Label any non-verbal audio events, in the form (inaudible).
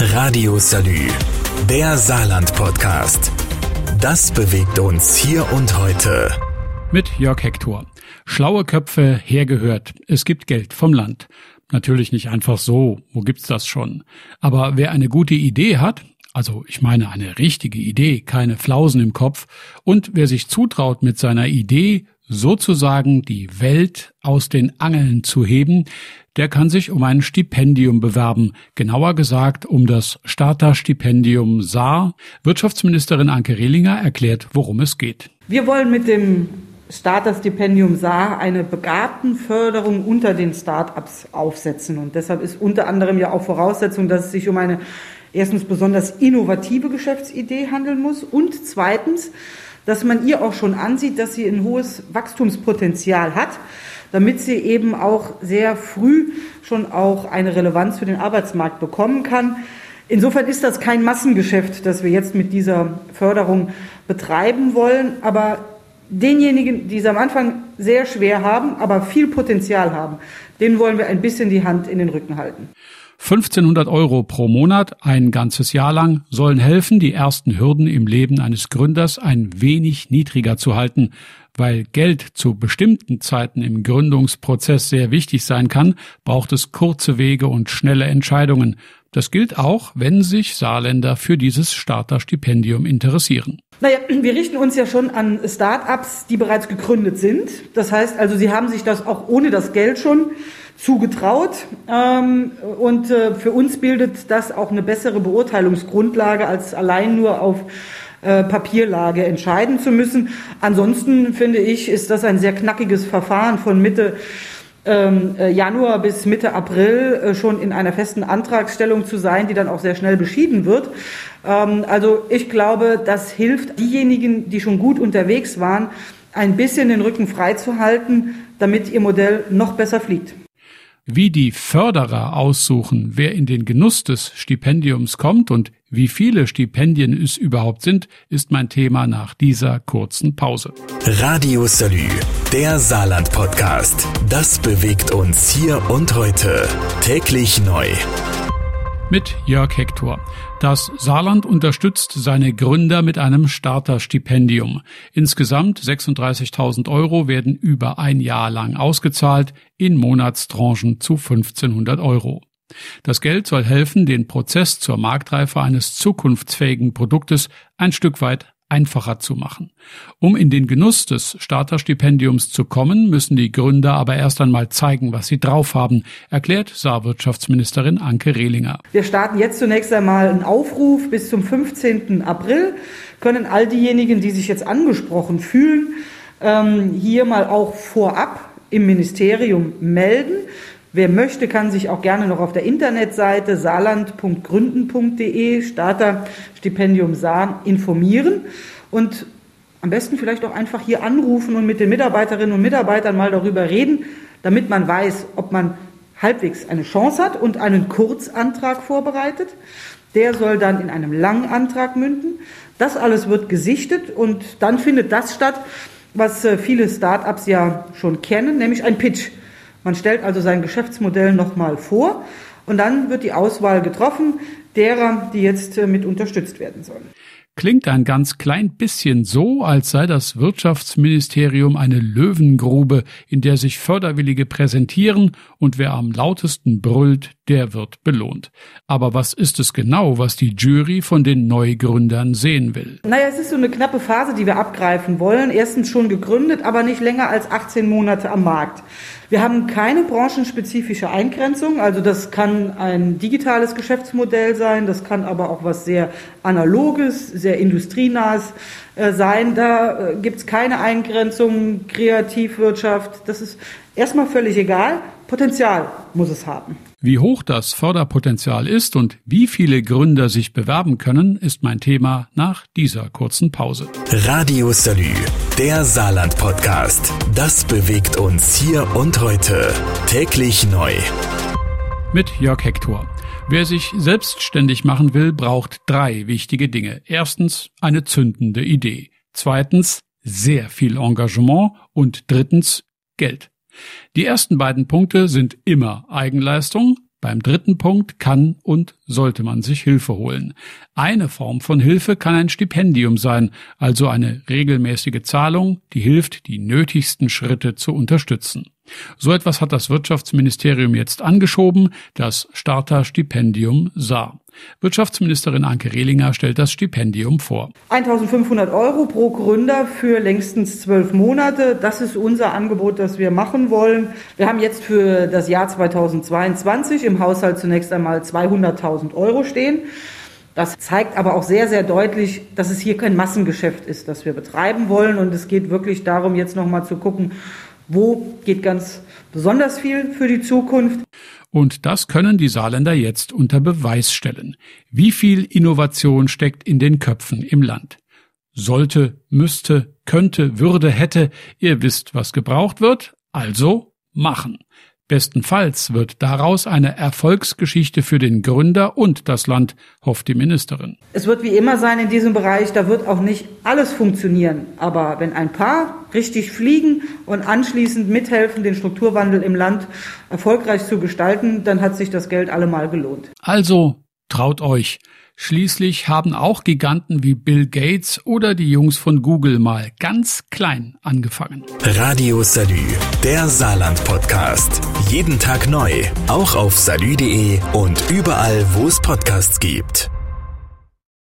Radio Salü, der Saarland-Podcast. Das bewegt uns hier und heute. Mit Jörg Hector. Schlaue Köpfe hergehört. Es gibt Geld vom Land. Natürlich nicht einfach so. Wo gibt's das schon? Aber wer eine gute Idee hat, also ich meine eine richtige Idee, keine Flausen im Kopf, und wer sich zutraut, mit seiner Idee sozusagen die Welt aus den Angeln zu heben, der kann sich um ein Stipendium bewerben, genauer gesagt um das Starter-Stipendium Saar. Wirtschaftsministerin Anke Rehlinger erklärt, worum es geht. Wir wollen mit dem Starter-Stipendium Saar eine Begabtenförderung unter den Start-ups aufsetzen. Und deshalb ist unter anderem ja auch Voraussetzung, dass es sich um eine erstens besonders innovative Geschäftsidee handeln muss und zweitens, dass man ihr auch schon ansieht, dass sie ein hohes Wachstumspotenzial hat, damit sie eben auch sehr früh schon auch eine Relevanz für den Arbeitsmarkt bekommen kann. Insofern ist das kein Massengeschäft, das wir jetzt mit dieser Förderung betreiben wollen, aber denjenigen, die es am Anfang sehr schwer haben, aber viel Potenzial haben, denen wollen wir ein bisschen die Hand in den Rücken halten. 1500 Euro pro Monat, ein ganzes Jahr lang, sollen helfen, die ersten Hürden im Leben eines Gründers ein wenig niedriger zu halten. Weil Geld zu bestimmten Zeiten im Gründungsprozess sehr wichtig sein kann, braucht es kurze Wege und schnelle Entscheidungen. Das gilt auch, wenn sich Saarländer für dieses Starterstipendium interessieren. Naja, (clears throat) wir richten uns ja schon an Start-ups, die bereits gegründet sind. Das heißt also, sie haben sich das auch ohne das Geld schon zugetraut. Ähm, und äh, für uns bildet das auch eine bessere Beurteilungsgrundlage, als allein nur auf äh, Papierlage entscheiden zu müssen. Ansonsten finde ich, ist das ein sehr knackiges Verfahren von Mitte Januar bis Mitte April schon in einer festen Antragstellung zu sein, die dann auch sehr schnell beschieden wird. Ähm, also ich glaube, das hilft diejenigen, die schon gut unterwegs waren, ein bisschen den Rücken frei zu halten, damit ihr Modell noch besser fliegt. Wie die Förderer aussuchen, wer in den Genuss des Stipendiums kommt und wie viele Stipendien es überhaupt sind, ist mein Thema nach dieser kurzen Pause. Radio Salü, der Saarland-Podcast. Das bewegt uns hier und heute. Täglich neu mit Jörg Hector. Das Saarland unterstützt seine Gründer mit einem Starterstipendium. Insgesamt 36.000 Euro werden über ein Jahr lang ausgezahlt, in Monatstranchen zu 1500 Euro. Das Geld soll helfen, den Prozess zur Marktreife eines zukunftsfähigen Produktes ein Stück weit einfacher zu machen. Um in den Genuss des Starterstipendiums zu kommen, müssen die Gründer aber erst einmal zeigen, was sie drauf haben, erklärt Saarwirtschaftsministerin Anke Rehlinger. Wir starten jetzt zunächst einmal einen Aufruf. Bis zum 15. April können all diejenigen, die sich jetzt angesprochen fühlen, ähm, hier mal auch vorab im Ministerium melden. Wer möchte, kann sich auch gerne noch auf der Internetseite saarland.gründen.de Starterstipendium Saar informieren und am besten vielleicht auch einfach hier anrufen und mit den Mitarbeiterinnen und Mitarbeitern mal darüber reden, damit man weiß, ob man halbwegs eine Chance hat und einen Kurzantrag vorbereitet. Der soll dann in einem langen Antrag münden. Das alles wird gesichtet und dann findet das statt, was äh, viele Start-ups ja schon kennen, nämlich ein Pitch. Man stellt also sein Geschäftsmodell nochmal vor und dann wird die Auswahl getroffen derer, die jetzt äh, mit unterstützt werden sollen. Klingt ein ganz klein bisschen so, als sei das Wirtschaftsministerium eine Löwengrube, in der sich Förderwillige präsentieren und wer am lautesten brüllt, der wird belohnt. Aber was ist es genau, was die Jury von den Neugründern sehen will? Naja, es ist so eine knappe Phase, die wir abgreifen wollen. Erstens schon gegründet, aber nicht länger als 18 Monate am Markt. Wir haben keine branchenspezifische Eingrenzung. Also das kann ein digitales Geschäftsmodell sein, das kann aber auch was sehr analoges, sehr industrienahes äh, sein. Da äh, gibt es keine Eingrenzung, Kreativwirtschaft. Das ist erstmal völlig egal. Potenzial muss es haben. Wie hoch das Förderpotenzial ist und wie viele Gründer sich bewerben können, ist mein Thema nach dieser kurzen Pause. Radio Salü, der Saarland-Podcast. Das bewegt uns hier und heute. Täglich neu. Mit Jörg Hector. Wer sich selbstständig machen will, braucht drei wichtige Dinge. Erstens eine zündende Idee. Zweitens sehr viel Engagement und drittens Geld. Die ersten beiden Punkte sind immer Eigenleistung. Beim dritten Punkt kann und sollte man sich Hilfe holen. Eine Form von Hilfe kann ein Stipendium sein, also eine regelmäßige Zahlung, die hilft, die nötigsten Schritte zu unterstützen. So etwas hat das Wirtschaftsministerium jetzt angeschoben, das Starter-Stipendium SAR. Wirtschaftsministerin Anke Rehlinger stellt das Stipendium vor. 1500 Euro pro Gründer für längstens zwölf Monate. Das ist unser Angebot, das wir machen wollen. Wir haben jetzt für das Jahr 2022 im Haushalt zunächst einmal 200.000 Euro stehen. Das zeigt aber auch sehr, sehr deutlich, dass es hier kein Massengeschäft ist, das wir betreiben wollen. Und es geht wirklich darum, jetzt nochmal zu gucken, wo geht ganz besonders viel für die Zukunft. Und das können die Saarländer jetzt unter Beweis stellen. Wie viel Innovation steckt in den Köpfen im Land? Sollte, müsste, könnte, würde, hätte, ihr wisst, was gebraucht wird, also machen. Bestenfalls wird daraus eine Erfolgsgeschichte für den Gründer und das Land, hofft die Ministerin. Es wird wie immer sein in diesem Bereich, da wird auch nicht alles funktionieren. Aber wenn ein paar richtig fliegen und anschließend mithelfen, den Strukturwandel im Land erfolgreich zu gestalten, dann hat sich das Geld allemal gelohnt. Also traut euch. Schließlich haben auch Giganten wie Bill Gates oder die Jungs von Google mal ganz klein angefangen. Radio Salü, der Saarland Podcast. Jeden Tag neu, auch auf salü.de und überall, wo es Podcasts gibt.